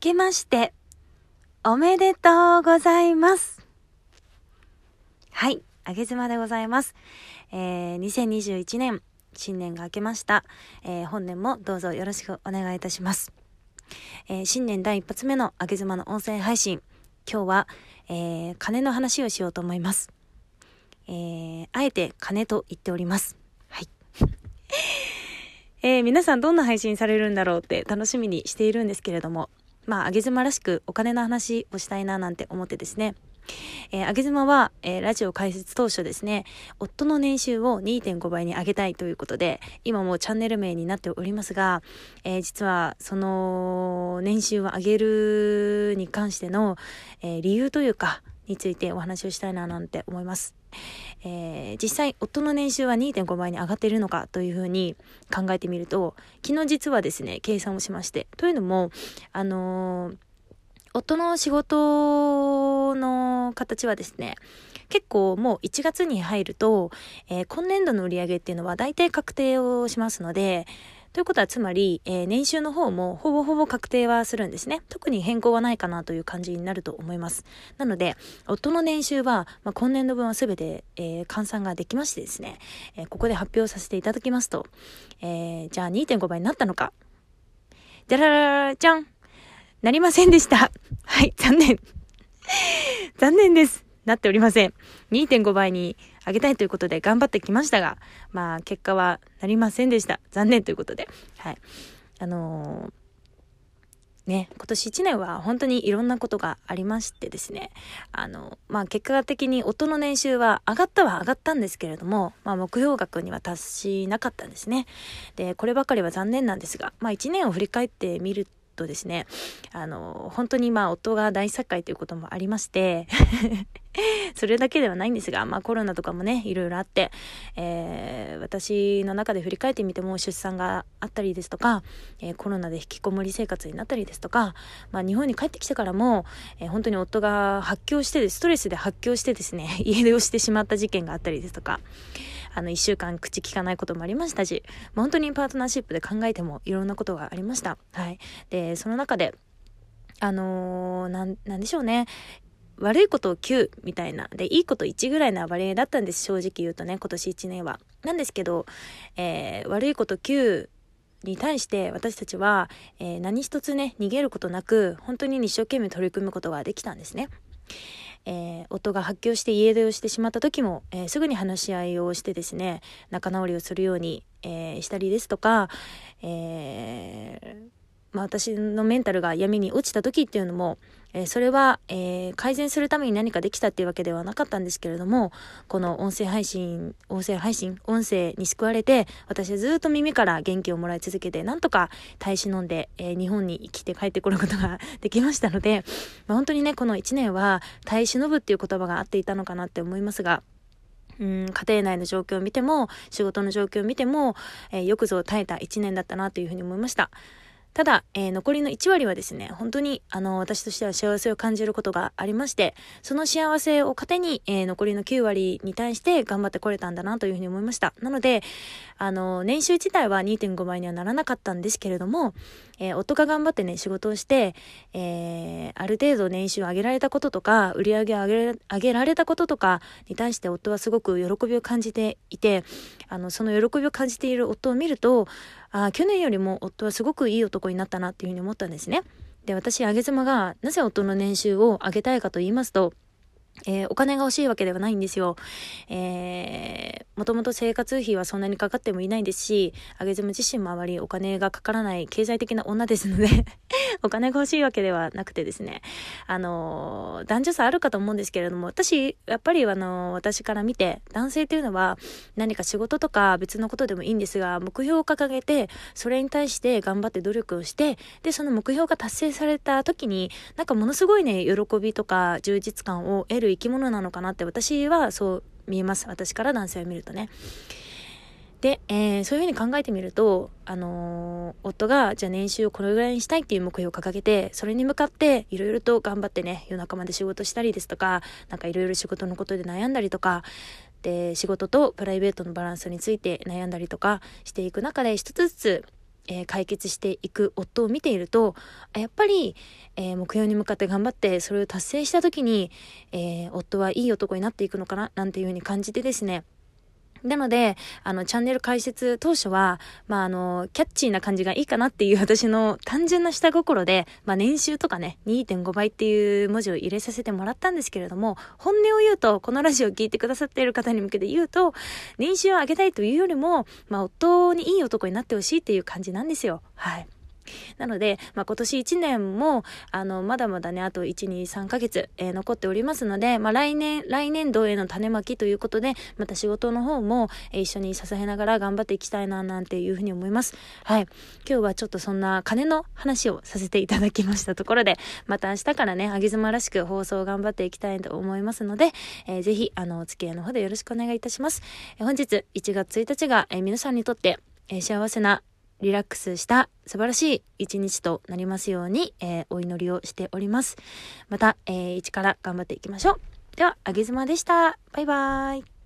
けまして、おめでとうございます。はい、あげずまでございます。えー、2021年、新年が明けました。えー、本年もどうぞよろしくお願いいたします。えー、新年第一発目のあげずまの音声配信。今日は、えー、金の話をしようと思います。えー、あえて金と言っております。はい。えー、皆さんどんな配信されるんだろうって楽しみにしているんですけれども、まあ、あげ妻らしくお金の話をしたいななんて思ってですね、えー、あげ妻は、えー、ラジオ開設当初ですね、夫の年収を2.5倍に上げたいということで、今もチャンネル名になっておりますが、えー、実はその年収を上げるに関しての、え理由というか、についてお話をしたいななんて思います。えー、実際夫の年収は2.5倍に上がっているのかというふうに考えてみると昨日実はですね計算をしましてというのもあのー、夫の仕事の形はですね結構もう1月に入ると、えー、今年度の売り上げっていうのは大体確定をしますのでということはつまり、えー、年収の方もほぼほぼ確定はするんですね。特に変更はないかなという感じになると思います。なので、夫の年収は、まあ、今年度分は全て、えー、換算ができましてですね、えー、ここで発表させていただきますと、えじゃあ2.5倍になったのか。じゃらららじゃんなりませんでした。はい、残念。残念です。なっておりません。2.5倍に上げたいということで頑張ってきましたが、まあ結果はなりませんでした。残念ということで。はい。あのー、ね、今年1年は本当にいろんなことがありましてですね、あの、まあ結果的に夫の年収は上がったは上がったんですけれども、まあ目標額には達しなかったんですね。で、こればかりは残念なんですが、まあ1年を振り返ってみるとですね、あの、本当にまあ夫が大作会ということもありまして それだけではないんですが、まあコロナとかもね、いろいろあって、えー、私の中で振り返ってみても出産があったりですとか、えー、コロナで引きこもり生活になったりですとか、まあ日本に帰ってきてからも、えー、本当に夫が発狂して、ストレスで発狂してですね、家出をしてしまった事件があったりですとか、あの、一週間口聞かないこともありましたし、まあ、本当にパートナーシップで考えてもいろんなことがありました。はい。で、その中で、あのー、なん、なんでしょうね。悪いことを9みたいな。で、いいこと1ぐらいな割合だったんです。正直言うとね、今年1年は。なんですけど、えー、悪いこと9に対して私たちは、えー、何一つね、逃げることなく、本当に一生懸命取り組むことができたんですね。えー、夫が発狂して家出をしてしまった時も、えー、すぐに話し合いをしてですね仲直りをするように、えー、したりですとか、えまあ、私のメンタルが闇に落ちた時っていうのも、えー、それは、えー、改善するために何かできたっていうわけではなかったんですけれども、この音声配信、音声配信、音声に救われて、私はずっと耳から元気をもらい続けて、なんとか耐え忍んで、えー、日本に来て帰ってくることができましたので、まあ、本当にね、この1年は耐え忍ぶっていう言葉があっていたのかなって思いますが、うん、家庭内の状況を見ても、仕事の状況を見ても、えー、よくぞ耐えた1年だったなというふうに思いました。ただ、えー、残りの1割はですね、本当に、あの、私としては幸せを感じることがありまして、その幸せを糧に、えー、残りの9割に対して頑張ってこれたんだなというふうに思いました。なので、あの、年収自体は2.5倍にはならなかったんですけれども、えー、夫が頑張ってね、仕事をして、えある程度年収を上げられたこととか、売り上げを上げ上げられたこととかに対して夫はすごく喜びを感じていて、あの、その喜びを感じている夫を見ると、あ去年よりも夫はすごくいい男になったなっていうふうに思ったんですね。で、私、あげ妻がなぜ夫の年収を上げたいかと言いますと、えー、お金が欲しいわけではないんですよ。えー、もともと生活費はそんなにかかってもいないですし、あげずむ自身もあまりお金がかからない経済的な女ですのでお金が欲しいわけではなくてですね、あの、男女差あるかと思うんですけれども、私、やっぱりあの、私から見て、男性っていうのは何か仕事とか別のことでもいいんですが、目標を掲げて、それに対して頑張って努力をして、で、その目標が達成された時に、なんかものすごいね、喜びとか充実感を得る生き物なのかなって私はそう見えます。私から男性を見るとね。で、えー、そういうふうに考えてみると、あのー、夫が、じゃあ年収をこれぐらいにしたいっていう目標を掲げて、それに向かって、いろいろと頑張ってね、夜中まで仕事したりですとか、なんかいろいろ仕事のことで悩んだりとか、で、仕事とプライベートのバランスについて悩んだりとかしていく中で、一つずつ、えー、解決していく夫を見ていると、やっぱり、えー、目標に向かって頑張ってそれを達成した時に、えー、夫はいい男になっていくのかななんていうふうに感じてですね、なので、あの、チャンネル開設当初は、まあ、あの、キャッチーな感じがいいかなっていう 私の単純な下心で、まあ、年収とかね、2.5倍っていう文字を入れさせてもらったんですけれども、本音を言うと、このラジオを聞いてくださっている方に向けて言うと、年収を上げたいというよりも、まあ、夫にいい男になってほしいっていう感じなんですよ。はい。なので、まあ、今年1年も、あの、まだまだね、あと1、2、3ヶ月、えー、残っておりますので、まあ、来年、来年度への種まきということで、また仕事の方も、えー、一緒に支えながら頑張っていきたいな、なんていうふうに思います。はい。今日はちょっとそんな金の話をさせていただきましたところで、また明日からね、あげ妻らしく放送を頑張っていきたいと思いますので、えー、ぜひ、あの、お付き合いの方でよろしくお願いいたします。えー、本日1月1日が、えー、皆さんにとって、え、幸せなリラックスした素晴らしい一日となりますように、えー、お祈りをしております。また、えー、一から頑張っていきましょう。では、あげずまでした。バイバーイ。